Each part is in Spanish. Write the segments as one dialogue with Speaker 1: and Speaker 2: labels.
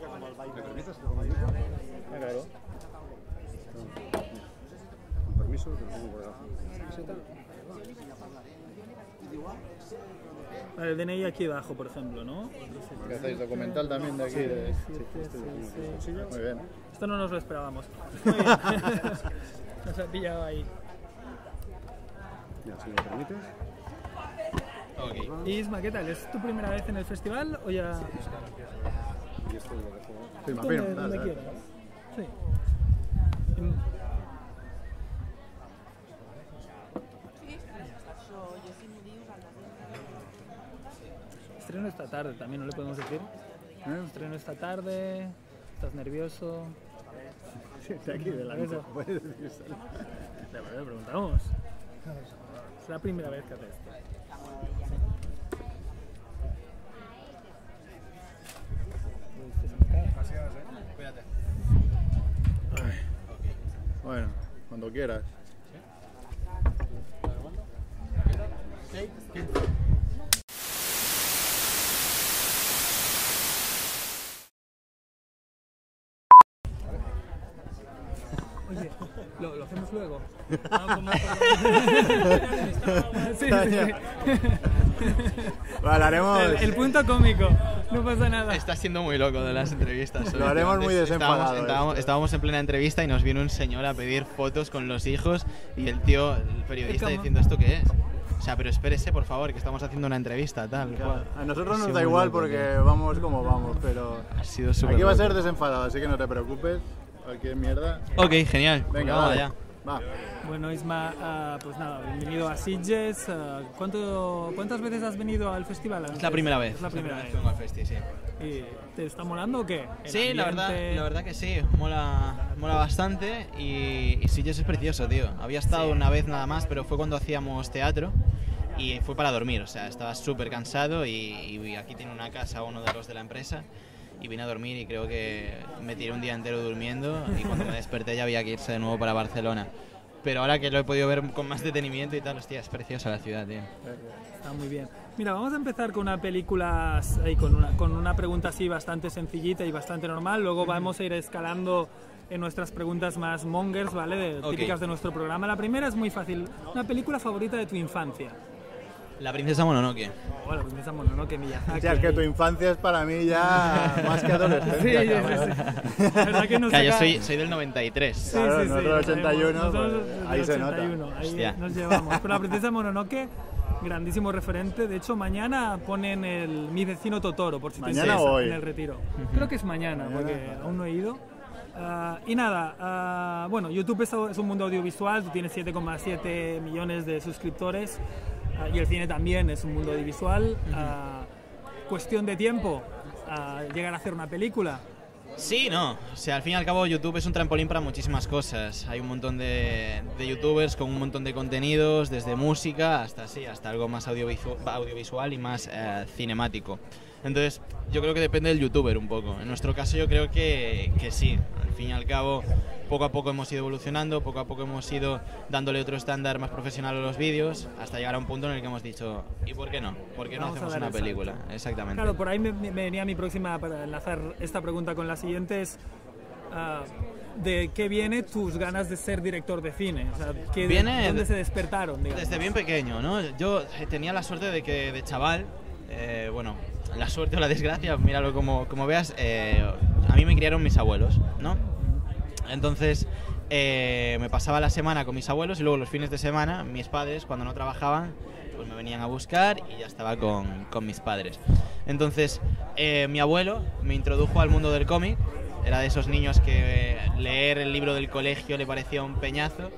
Speaker 1: ¿Me permites? Ah, claro. Con permiso, lo.
Speaker 2: El DNI aquí abajo, por ejemplo, ¿no?
Speaker 1: ¿Qué hacéis? ¿Documental también de aquí? de- Sí, Muy bien.
Speaker 2: Esto no nos lo esperábamos. Muy bien. Nos ha pillado ahí.
Speaker 1: Ya, si me permites.
Speaker 2: Isma, ¿qué tal? ¿Es tu primera vez en el festival o ya...?
Speaker 1: Firma,
Speaker 2: Donde, donde quieras. Sí. En- Estreno esta tarde, también no le podemos decir.
Speaker 1: ¿Eh?
Speaker 2: Estreno esta tarde, estás nervioso.
Speaker 1: Sí, está aquí delante.
Speaker 2: Eso.
Speaker 1: Puedes decírselo.
Speaker 2: Le le preguntamos. Es la primera vez que hace esto.
Speaker 1: Bueno, cuando quieras.
Speaker 2: Oye, ¿lo, lo hacemos luego? Ah, como- sí, sí,
Speaker 1: Vale, haremos.
Speaker 2: El, el punto cómico, no pasa nada.
Speaker 3: Está siendo muy loco de las entrevistas.
Speaker 1: Lo haremos muy
Speaker 3: Estábamos-
Speaker 1: desenfadado
Speaker 3: Estábamos,
Speaker 1: esto.
Speaker 3: estábamos en plena entrevista y nos vino un señor a pedir fotos con los hijos y el tío, el periodista,
Speaker 2: ¿Cómo?
Speaker 3: diciendo ¿esto qué es? O sea, pero espérese, por favor, que estamos haciendo una entrevista, tal. cual.
Speaker 1: A nosotros nos da igual
Speaker 3: loco,
Speaker 1: porque
Speaker 3: tío.
Speaker 1: vamos como vamos, pero.
Speaker 3: Ha sido súper
Speaker 1: Aquí va a ser desenfadado, así que no te preocupes. Cualquier mierda.
Speaker 3: Ok, genial.
Speaker 1: Venga,
Speaker 3: Vamos
Speaker 1: vale.
Speaker 3: allá.
Speaker 1: Va.
Speaker 2: Bueno, Isma, ah, pues nada, bienvenido a Sitges. Ah, ¿cuánto, ¿Cuántas veces has venido al festival?
Speaker 3: Es la primera vez.
Speaker 2: Es la primera vez.
Speaker 3: que vengo al festi, sí.
Speaker 2: ¿Y ¿Te está molando o qué? El
Speaker 3: Sí, la verdad, la verdad que sí, mola, mola bastante y, y Sitges es precioso, tío. Había estado una vez nada más, pero fue cuando hacíamos teatro y fue para dormir, o sea, estaba súper cansado y, y aquí tiene una casa uno de los de la empresa y vine a dormir y creo que me tiré un día entero durmiendo y cuando me desperté ya había que irse de nuevo para Barcelona. Pero ahora que lo he podido ver con más detenimiento y tal, hostia, es preciosa la ciudad, tío.
Speaker 2: Está muy bien. Mira, vamos a empezar con una película, ahí, con, una, con una pregunta así bastante sencillita y bastante normal. Luego vamos a ir escalando en nuestras preguntas más mongers, ¿vale? De-
Speaker 3: Ok.
Speaker 2: Típicas de nuestro programa. La primera es muy fácil. Una película favorita de tu infancia.
Speaker 3: La princesa Mononoke.
Speaker 2: Oh, la princesa Mononoke, Miyazaki.
Speaker 1: Hostia, es que tu infancia es para mí ya más que
Speaker 2: Sí,
Speaker 1: adolescencia.
Speaker 2: sí, sí, sí. La verdad que nos
Speaker 3: Claro, yo soy, soy del 93.
Speaker 2: Sí,
Speaker 1: Claro,
Speaker 2: sí, sí,
Speaker 1: nosotros
Speaker 2: lo
Speaker 1: 81,
Speaker 2: sabemos. Nosotros
Speaker 1: pues,
Speaker 2: del
Speaker 1: ahí se nota.
Speaker 2: 81, ahí
Speaker 3: Hostia.
Speaker 2: nos llevamos. Pero la princesa Mononoke, grandísimo referente. De hecho, mañana ponen el Mi vecino Totoro, por si te
Speaker 1: ¿Mañana
Speaker 2: interesa,
Speaker 1: o hoy?
Speaker 2: en el retiro. Creo que es mañana, porque aún no he ido. Ah, y nada, ah, bueno, YouTube es, es un mundo audiovisual, tú tienes 7,7 millones de suscriptores y el cine también es un mundo audiovisual. Ah, cuestión de tiempo, ah, llegar a hacer una película.
Speaker 3: Sí, no. O sea, al fin y al cabo YouTube es un trampolín para muchísimas cosas. Hay un montón de, de youtubers con un montón de contenidos, desde música hasta sí, hasta algo más audiovisu- audiovisual y más eh, cinemático. Entonces, yo creo que depende del youtuber un poco. En nuestro caso yo creo que, que sí. Al fin y al cabo, poco a poco hemos ido evolucionando, poco a poco hemos ido dándole otro estándar más profesional a los vídeos, hasta llegar a un punto en el que hemos dicho, ¿y por qué no? ¿Por qué no
Speaker 2: Vamos
Speaker 3: hacemos una
Speaker 2: el salto.
Speaker 3: película? Exactamente.
Speaker 2: Claro, por ahí me, me venía mi próxima, para enlazar esta pregunta con la siguiente, es ah, ¿de qué viene tus ganas de ser director de cine? O sea, ¿qué-
Speaker 3: Viene
Speaker 2: ¿Dónde
Speaker 3: de-
Speaker 2: se despertaron? digamos?
Speaker 3: Desde bien pequeño, ¿no? Yo eh, tenía la suerte de que de chaval, eh, bueno, la suerte o la desgracia, míralo como, como veas, eh, a mí me criaron mis abuelos, ¿no? Entonces eh, me pasaba la semana con mis abuelos y luego los fines de semana mis padres, cuando no trabajaban, pues me venían a buscar y ya estaba con, con mis padres. Entonces eh, mi abuelo me introdujo al mundo del cómic, era de esos niños que leer el libro del colegio le parecía un peñazo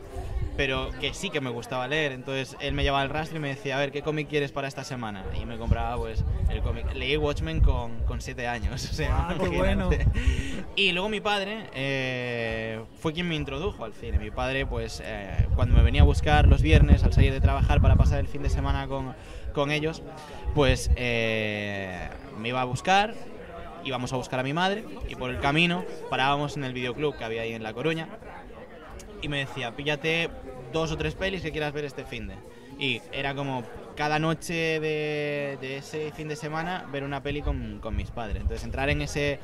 Speaker 3: pero que sí que me gustaba leer. Entonces él me llevaba al rastro y me decía, a ver, ¿qué cómic quieres para esta semana? Y me compraba pues el cómic. Leí Watchmen con, con siete años. O sea,
Speaker 2: Ah, qué bueno.
Speaker 3: Y luego mi padre eh, fue quien me introdujo al cine. Mi padre, pues, eh, cuando me venía a buscar los viernes al salir de trabajar para pasar el fin de semana con, con ellos, pues eh, me iba a buscar, íbamos a buscar a mi madre y por el camino parábamos en el videoclub que había ahí en La Coruña y me decía, píllate dos o tres pelis que quieras ver este fin de. Y era como cada noche de, de ese fin de semana ver una peli con, con mis padres. Entonces entrar en ese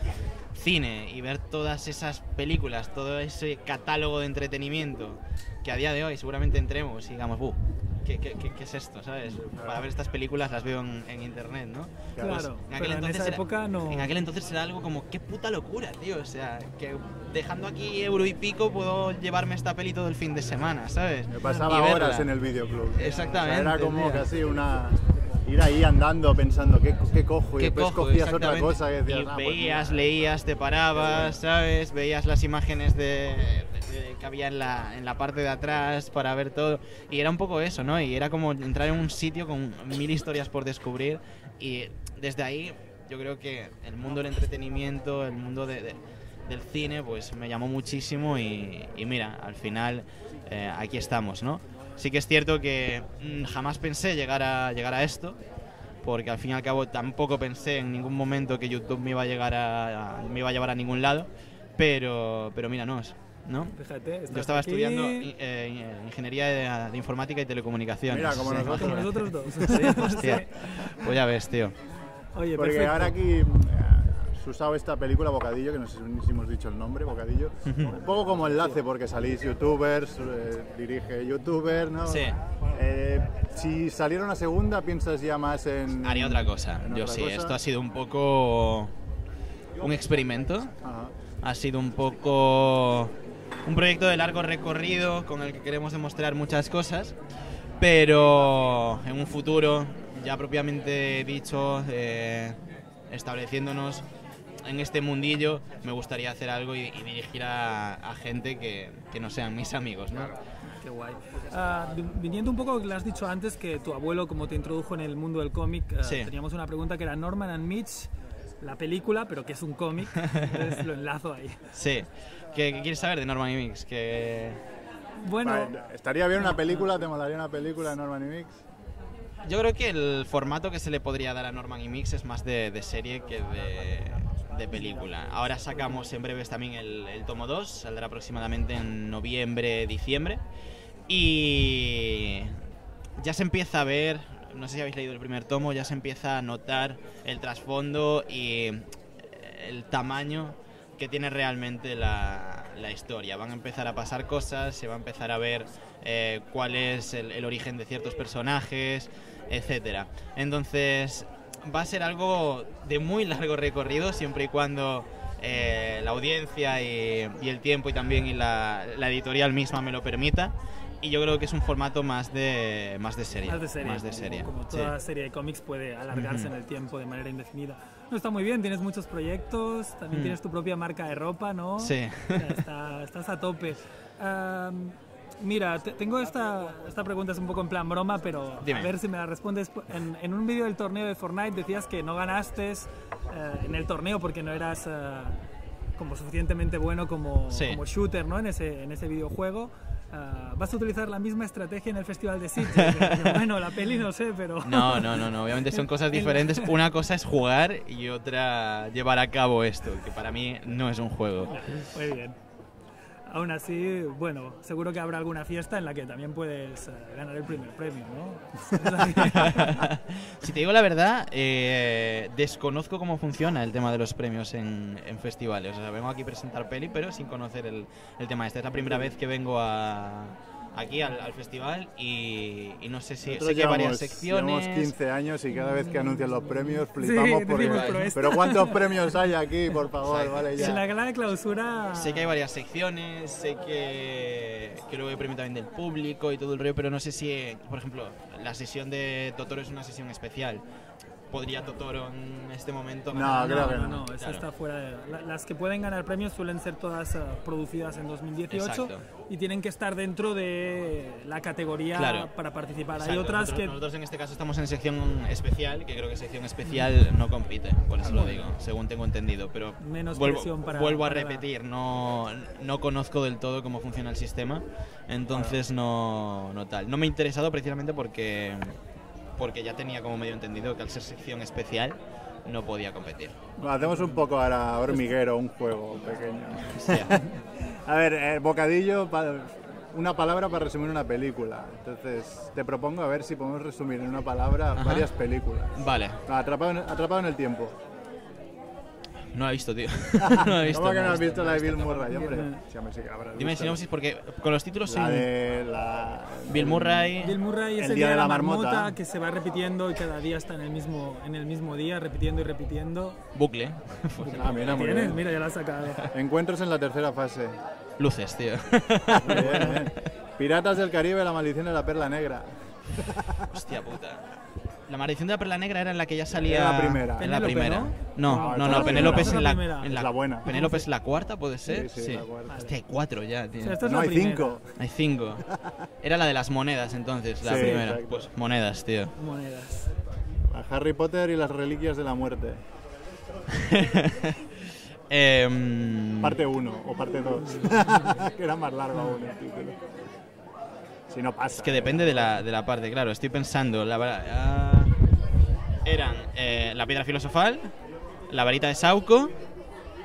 Speaker 3: cine y ver todas esas películas, todo ese catálogo de entretenimiento que a día de hoy seguramente entremos y digamos, "Buh, ¿qué, qué, qué- qué es esto? ¿Sabes? Para ver estas películas las veo en, en internet, ¿no?
Speaker 2: Claro,
Speaker 3: Pues,
Speaker 2: pero en esa
Speaker 3: era-
Speaker 2: época no-
Speaker 3: En aquel entonces era algo como, qué puta locura, tío. O sea, que dejando aquí euro y pico puedo llevarme esta peli todo el fin de semana, ¿sabes?
Speaker 1: Me pasaba
Speaker 3: Y
Speaker 1: horas en el videoclub.
Speaker 3: Exactamente,
Speaker 1: O sea, era como
Speaker 3: tío.
Speaker 1: casi una. Ir ahí andando pensando, ¿qué, qué cojo? Y
Speaker 3: ¿Qué
Speaker 1: después
Speaker 3: cojo?
Speaker 1: cogías otra cosa y decías,
Speaker 3: Y
Speaker 1: "Ah, pues
Speaker 3: veías,
Speaker 1: mira".
Speaker 3: leías, te parabas, ¿sabes? Veías las imágenes de- que había en la, en la parte de atrás para ver todo. Y era un poco eso, ¿no? Y era como entrar en un sitio con mil historias por descubrir. Y desde ahí yo creo que el mundo del entretenimiento, el mundo de- de- del cine, pues me llamó muchísimo y, y mira, al final eh, aquí estamos, ¿no? Sí que es cierto que mm, jamás pensé llegar a, llegar a esto, porque al fin y al cabo tampoco pensé en ningún momento que YouTube me iba a llegar a, a- me iba a llevar a ningún lado, pero pero mira, no ¿no?
Speaker 2: Fíjate,
Speaker 3: Yo estaba
Speaker 2: aquí,
Speaker 3: estudiando eh, ingeniería de, de informática y telecomunicaciones.
Speaker 1: Mira, como
Speaker 3: Sí.
Speaker 1: nosotros.
Speaker 2: Como nosotros dos.
Speaker 3: Sí, hostia. Pues ya ves, tío.
Speaker 2: Oye,
Speaker 1: Porque
Speaker 2: perfecto.
Speaker 1: ahora aquí has usado esta película Bocadillo, que no sé si hemos dicho el nombre, Bocadillo, un poco como enlace porque salís youtubers, eh, dirige youtuber, ¿no?
Speaker 3: Sí.
Speaker 1: Eh, si saliera una segunda, piensas ya más en...
Speaker 3: Haría otra cosa.
Speaker 1: en
Speaker 3: Yo
Speaker 1: otra
Speaker 3: sí,
Speaker 1: cosa?
Speaker 3: esto ha sido un poco un experimento.
Speaker 1: Ajá.
Speaker 3: Ha sido un poco un proyecto de largo recorrido con el que queremos demostrar muchas cosas, pero en un futuro ya propiamente dicho, eh, estableciéndonos en este mundillo, me gustaría hacer algo y, y dirigir a, a gente que, que no sean mis amigos, ¿no?
Speaker 2: Qué guay. Ah, vi- viniendo un poco, le has dicho antes que tu abuelo, como te introdujo en el mundo del cómic, ah,
Speaker 3: Sí.
Speaker 2: teníamos una pregunta que era Norman and Mitch, la película, pero que es un cómic. Entonces lo enlazo ahí.
Speaker 3: Sí. ¿Qué, qué quieres saber de Norman y Mix? Que
Speaker 2: Bueno,
Speaker 1: Vale, ¿Estaría bien una película? ¿Te molaría una película de Norman y Mix?
Speaker 3: Yo creo que el formato que se le podría dar a Norman y Mix es más de, de serie que de, de película. Ahora sacamos en breves también el, el tomo 2, saldrá aproximadamente en noviembre, diciembre. Y ya se empieza a ver, no sé si habéis leído el primer tomo, ya se empieza a notar el trasfondo y el tamaño que tiene realmente la, historia. Van a empezar a pasar cosas, se va a empezar a ver eh, cuál es el, origen de ciertos personajes, etcétera. Entonces va a ser algo de muy largo recorrido, siempre y cuando eh, la audiencia y, el tiempo y también la, la editorial misma me lo permita. Y yo creo que es un formato más de, más de serie.
Speaker 2: más de serie.
Speaker 3: Más de
Speaker 2: como-
Speaker 3: serie.
Speaker 2: Como,
Speaker 3: sí.
Speaker 2: toda serie de cómics puede alargarse en el tiempo de manera indefinida. No, está muy bien, tienes muchos proyectos, también
Speaker 3: Mm.
Speaker 2: tienes tu propia marca de ropa, ¿no?
Speaker 3: Sí.
Speaker 2: O sea, está- estás a tope. Am, mira, te- tengo esta, esta pregunta, es un poco en plan broma, pero
Speaker 3: Dime.
Speaker 2: a ver si me la respondes. En, en un vídeo del torneo de Fortnite decías que no ganaste eh, en el torneo porque no eras eh, como suficientemente bueno como,
Speaker 3: Sí.
Speaker 2: como shooter ¿no? en, ese, en ese videojuego. Ah, ¿Vas a utilizar la misma estrategia en el Festival de Sitges? bueno, la peli no sé, pero...
Speaker 3: No, no, no, no, obviamente son cosas diferentes. Una cosa es jugar y otra llevar a cabo esto, que para mí no es un juego.
Speaker 2: Muy bien. Aún así, bueno, seguro que habrá alguna fiesta en la que también puedes eh, ganar el primer premio, ¿no?
Speaker 3: si te digo la verdad, eh, desconozco cómo funciona el tema de los premios en, festivales. O sea, vengo aquí a presentar peli, pero sin conocer el, el tema. Esta es la primera vez que vengo a, aquí al, al festival y, y no sé si
Speaker 1: Nosotros
Speaker 3: sé que hay varias secciones.
Speaker 1: Llevamos 15 años y cada vez que anuncian los premios flipamos porque...
Speaker 2: decimos, pero
Speaker 1: Pero, ¿cuántos premios hay aquí, por favor? Vale,
Speaker 2: en la
Speaker 1: ya.
Speaker 2: gala de clausura...
Speaker 3: Sé que hay varias secciones, sé que, que luego hay premio también del público y todo el rollo, pero no sé si, por ejemplo, la sesión de Totoro es una sesión especial. ¿Podría Totoro en este momento
Speaker 1: No,
Speaker 3: ganar?
Speaker 1: creo
Speaker 2: no,
Speaker 1: que
Speaker 2: no,
Speaker 1: no.
Speaker 2: no, esa
Speaker 3: Claro.
Speaker 2: está fuera de... la- las que pueden ganar premios suelen ser todas eh, producidas en 2018
Speaker 3: Exacto.
Speaker 2: y tienen que estar dentro de la categoría
Speaker 3: Claro.
Speaker 2: para participar. Hay
Speaker 3: Exacto,
Speaker 2: otras
Speaker 3: nosotros,
Speaker 2: que...
Speaker 3: nosotros en este caso estamos en sección especial, que creo que sección especial no compite, por eso lo digo, según tengo entendido. Pero
Speaker 2: Menos
Speaker 3: vuelvo,
Speaker 2: presión para-
Speaker 3: vuelvo a
Speaker 2: para la-
Speaker 3: repetir, no, no conozco del todo cómo funciona el sistema, entonces no, no tal. No me ha interesado precisamente porque, porque ya tenía como medio entendido que al ser sección especial no podía competir.
Speaker 1: Hacemos un poco ahora hormiguero, un juego pequeño. A ver, eh, Bocadillo, una palabra para resumir una película. Entonces, te propongo a ver si podemos resumir en una palabra
Speaker 3: Ajá.
Speaker 1: varias películas.
Speaker 3: Vale,
Speaker 1: atrapado, en, atrapado en el tiempo.
Speaker 3: No la he visto, tío. no he visto.
Speaker 1: ¿Cómo que
Speaker 3: no
Speaker 1: no has visto la de Bill
Speaker 3: no
Speaker 1: Murray, hombre? Sí, hombre, sí que la habrás
Speaker 3: Dime
Speaker 1: visto.
Speaker 3: sinopsis porque con los títulos
Speaker 1: La de la...
Speaker 3: Bill Murray.
Speaker 2: Bill Murray es
Speaker 1: El
Speaker 2: el,
Speaker 1: día
Speaker 2: día de la marmota,
Speaker 1: marmota.
Speaker 2: que se va repitiendo y cada día está en el mismo, en el mismo día, repitiendo y repitiendo.
Speaker 3: Bucle.
Speaker 1: Ah, mira, muy
Speaker 2: ¿Tienes?
Speaker 1: bien.
Speaker 2: Mira, ya la has sacado.
Speaker 1: Encuentros en la tercera fase.
Speaker 3: Luces, tío.
Speaker 1: Muy bien, bien. Piratas del Caribe, la maldición de la perla negra.
Speaker 3: Hostia puta. La maldición de la perla negra era en la que ya salía.
Speaker 1: Era la primera.
Speaker 3: En la primera.
Speaker 2: ¿no?
Speaker 3: No,
Speaker 1: No,
Speaker 3: no, Penélope
Speaker 1: la
Speaker 3: es en la, en
Speaker 1: Es la buena.
Speaker 3: Penélope es la cuarta, ¿puede ser?
Speaker 1: Sí, sí, la cuarta.
Speaker 3: Hostia, hay cuatro ya, tío.
Speaker 2: O sea, esta es
Speaker 1: No
Speaker 2: la
Speaker 1: hay
Speaker 2: primera.
Speaker 1: cinco.
Speaker 3: Hay cinco. Era la de las monedas entonces, la
Speaker 1: Sí,
Speaker 3: primera.
Speaker 1: exacto.
Speaker 3: Pues monedas, tío.
Speaker 2: Monedas.
Speaker 1: A Harry Potter y las reliquias de la muerte.
Speaker 3: Em,
Speaker 1: Parte 1 o parte 2. que era más largo aún el título. Si no pasa.
Speaker 3: Es que depende de la, de la parte, claro. Estoy pensando, la va- ah, eran eh, la piedra filosofal, la varita de Sauco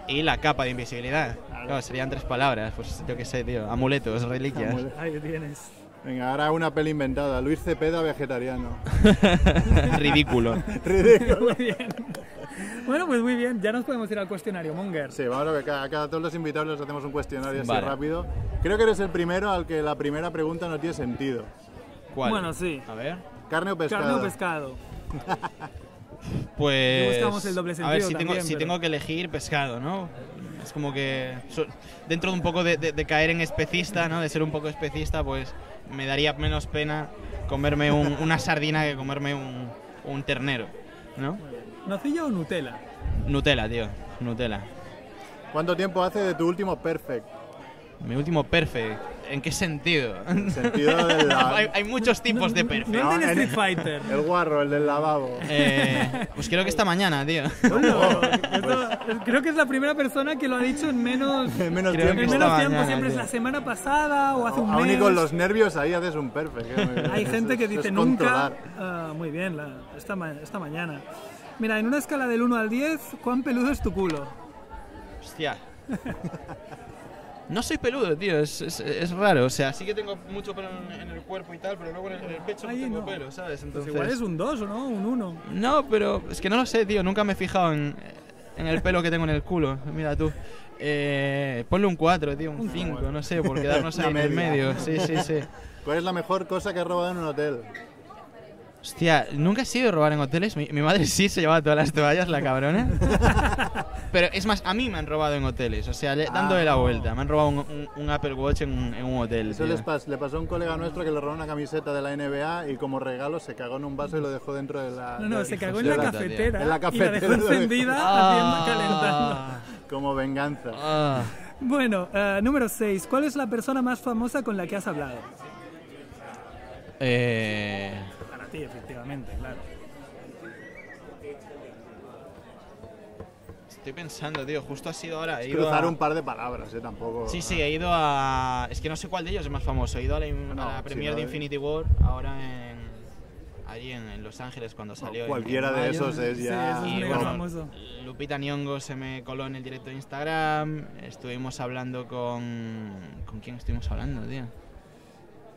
Speaker 3: y la capa de invisibilidad. Claro, serían tres palabras, pues yo qué sé, tío. Amuletos, reliquias.
Speaker 2: Ahí tienes.
Speaker 1: Venga, ahora una peli inventada. Luis Cepeda vegetariano.
Speaker 3: Ridículo.
Speaker 1: Ridículo.
Speaker 2: Muy bien. Bueno, pues muy bien. Ya nos podemos ir al cuestionario, Monger.
Speaker 1: Sí, vamos a ver, cada, cada todos los invitados les hacemos un cuestionario así
Speaker 3: Vale.
Speaker 1: rápido. Creo que eres el primero al que la primera pregunta no tiene sentido.
Speaker 3: ¿Cuál?
Speaker 2: Bueno, sí.
Speaker 3: A ver.
Speaker 1: ¿Carne o pescado?
Speaker 2: Carne o pescado.
Speaker 3: Pues.
Speaker 2: Y buscamos el doble
Speaker 3: a ver, si, tengo, si que elegir pescado, ¿no? Es como que. dentro de un poco de, de- de caer en especista, ¿no? De ser un poco especista, pues me daría menos pena comerme un- una sardina que comerme un, un ternero, ¿no?
Speaker 2: ¿Nocilla o Nutella?
Speaker 3: Nutella, tío. Nutella.
Speaker 1: ¿Cuánto tiempo hace de tu último perfect?
Speaker 3: Mi último perfect. ¿En qué sentido?
Speaker 1: En sentido de la-
Speaker 3: hay, hay muchos tipos de perfect.
Speaker 2: No el del
Speaker 1: No, en-
Speaker 2: Street Fighter.
Speaker 1: El guarro, el del lavabo.
Speaker 3: Eh, pues creo que esta mañana, tío.
Speaker 2: Bueno, esto- creo que es la primera persona que lo ha dicho en menos,
Speaker 1: En menos
Speaker 3: Creo
Speaker 2: en
Speaker 1: tiempo.
Speaker 3: esta
Speaker 2: menos tiempo.
Speaker 3: mañana,
Speaker 2: Siempre es
Speaker 3: tío.
Speaker 2: la semana pasada o hace un
Speaker 1: Aún
Speaker 2: mes.
Speaker 1: y con los nervios ahí haces un perfect. ¿eh?
Speaker 2: Hay gente
Speaker 1: es-
Speaker 2: que dice
Speaker 1: es
Speaker 2: nunca. Ah, muy bien, la- esta, ma- esta mañana. Mira, en una escala del 1 al 10, ¿cuán peludo es tu culo?
Speaker 3: Hostia. No soy peludo, tío, es, es, es raro. O sea, sí que tengo mucho pelo en, en el cuerpo y tal, pero luego en el, en el pecho
Speaker 2: Ahí
Speaker 3: no tengo
Speaker 2: no.
Speaker 3: pelo, ¿sabes?
Speaker 2: Pues
Speaker 3: Entonces...
Speaker 2: igual es un 2 o no, un 1.
Speaker 3: No, pero es que no lo sé, tío. Nunca me he fijado en, en el pelo que tengo en el culo. Mira tú. Eh, ponle un 4, tío, un 5, no sé, por quedarnos ahí en el medio. Sí, sí, sí.
Speaker 1: ¿Cuál es la mejor cosa que has robado en un hotel?
Speaker 3: Hostia, nunca he sido robar en hoteles. Mi, mi madre sí se llevaba todas las toallas, la cabrona. Pero es más, a mí me han robado en hoteles. O sea, le- dándole la
Speaker 1: Ah.
Speaker 3: vuelta. Me han robado un, un- un Apple Watch en, un- en un hotel.
Speaker 1: Eso les pas- le pasó a un colega nuestro que le robó una camiseta de la NBA y como regalo se cagó en un vaso y lo dejó dentro de la...
Speaker 2: No, no, se cagó en la
Speaker 3: la-
Speaker 2: cafetera.
Speaker 1: En la
Speaker 2: Y la
Speaker 1: cafetera
Speaker 2: dejó
Speaker 1: lo dejó.
Speaker 2: encendida,
Speaker 3: Ah.
Speaker 2: haciendo, calentando.
Speaker 1: Como venganza.
Speaker 3: Ah.
Speaker 2: Bueno, eh, número 6. ¿Cuál es la persona más famosa con la que has hablado?
Speaker 3: Eh,
Speaker 2: Para ti, efectivamente, claro.
Speaker 3: estoy pensando, tío. Justo ha sido ahora. He ido
Speaker 1: Cruzar
Speaker 3: a-
Speaker 1: un par de palabras, ¿eh? Tampoco...
Speaker 3: Sí, sí, he ido a. Es que no sé cuál de ellos es más famoso. He ido a la, a
Speaker 1: No, sí, no,
Speaker 3: de. Infinity War ahora en. Allí en, en Los Ángeles cuando salió.
Speaker 1: Cualquiera de esos es
Speaker 2: Sí,
Speaker 1: ya...
Speaker 2: eso es
Speaker 3: Y
Speaker 2: mega
Speaker 3: bueno,
Speaker 2: famoso.
Speaker 3: Lupita Nyong'o se me coló en el directo de Instagram. Estuvimos hablando con. ¿Con quién estuvimos hablando, tío?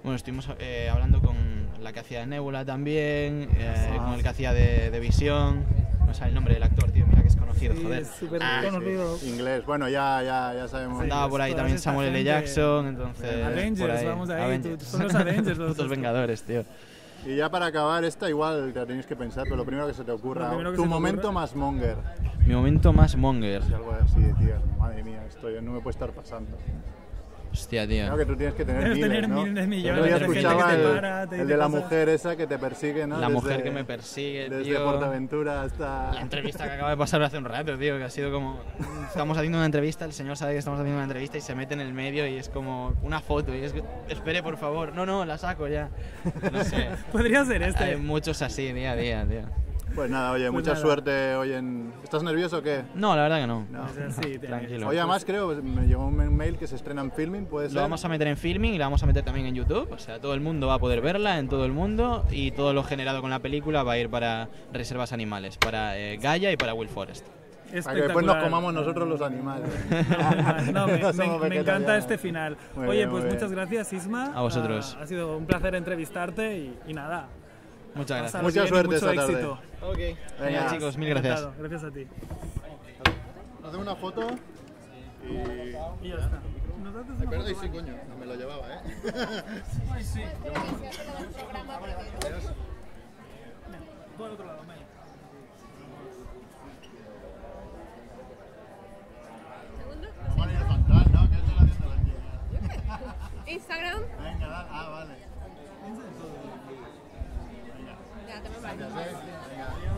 Speaker 3: Bueno, estuvimos eh, hablando con la que hacía de Nebula también, eh,
Speaker 1: Ah.
Speaker 3: con el que hacía de, de Visión. No sé el nombre del actor, tío, mira que es conocido,
Speaker 2: Sí,
Speaker 3: joder.
Speaker 2: es súper
Speaker 3: Ah,
Speaker 1: Sí,
Speaker 2: conocido.
Speaker 1: Inglés. Bueno, ya, ya, ya sabemos.
Speaker 3: Andaba por ahí también Samuel L. Jackson, entonces.
Speaker 2: Avengers, vamos ahí,
Speaker 3: Avengers.
Speaker 2: tú- son los Avengers los
Speaker 3: Putos
Speaker 2: otros.
Speaker 3: Vengadores, tío.
Speaker 1: Y ya para acabar esta, igual te la tenéis que pensar, pero lo primero que se te ocurra. Tu momento
Speaker 2: ocurra.
Speaker 1: más monger.
Speaker 3: Mi momento más monger.
Speaker 1: Si algo así decías, madre mía, esto ya no me puede estar pasando.
Speaker 3: Hostia, tío.
Speaker 1: Claro que tú tienes que tener
Speaker 2: Debes
Speaker 1: miles,
Speaker 2: tener
Speaker 1: ¿no?
Speaker 2: miles de millones
Speaker 1: Yo ya escuchaba el,
Speaker 2: para, te
Speaker 1: el
Speaker 2: dice
Speaker 1: de la mujer esa que te persigue, ¿no?
Speaker 3: La mujer
Speaker 1: Desde-
Speaker 3: que me persigue,
Speaker 1: Desde
Speaker 3: tío.
Speaker 1: Portaventura hasta...
Speaker 3: La entrevista que acaba de pasar hace un rato, tío, que ha sido como... Estamos haciendo una entrevista, el señor sabe que estamos haciendo una entrevista y se mete en el medio y es como una foto y es... Espere, por favor. No, no, la saco ya. No sé.
Speaker 2: Podría ser
Speaker 3: Hay
Speaker 2: este.
Speaker 3: muchos así, día a día, tío.
Speaker 1: Pues nada, oye,
Speaker 2: Pues
Speaker 1: mucha
Speaker 2: nada.
Speaker 1: suerte hoy en... ¿Estás nervioso o qué?
Speaker 3: No, la verdad que no.
Speaker 1: No.
Speaker 2: Tiene-
Speaker 3: Tranquilo.
Speaker 1: Hoy además creo, me llegó un mail que se estrena en Filming, ¿puede ser?
Speaker 3: Lo vamos a meter en filming y la vamos a meter también en YouTube. O sea, todo el mundo va a poder verla en todo el mundo y todo lo generado con la película va a ir para reservas animales, para eh, Gaia y para Will Forest.
Speaker 1: Para que después nos comamos nosotros los animales.
Speaker 2: No, me, me- me encanta este final.
Speaker 1: Muy
Speaker 2: Oye,
Speaker 1: bien,
Speaker 2: pues muchas gracias, Isma.
Speaker 3: A vosotros.
Speaker 2: Ah, ha sido un placer entrevistarte y, y nada.
Speaker 3: Muchas gracias.
Speaker 1: Mucha
Speaker 2: bien y
Speaker 1: suerte
Speaker 2: mucho
Speaker 1: esta tarde.
Speaker 2: éxito.
Speaker 3: Ok.
Speaker 1: Venga.
Speaker 3: Genial, chicos, mil gracias.
Speaker 2: Encantado. Gracias a ti.
Speaker 1: Hacemos una foto y...
Speaker 2: Y ya está. ¿Nos haces una
Speaker 1: Perdón,
Speaker 2: foto?
Speaker 1: sí, coño, me lo llevaba, ¿eh?
Speaker 2: Ay, sí. Por el otro lado, venga.
Speaker 1: ¿no? ¿Qué está haciendo la niña?
Speaker 4: Instagram.
Speaker 1: Venga, dale. Ah, vale.
Speaker 4: Ya, te me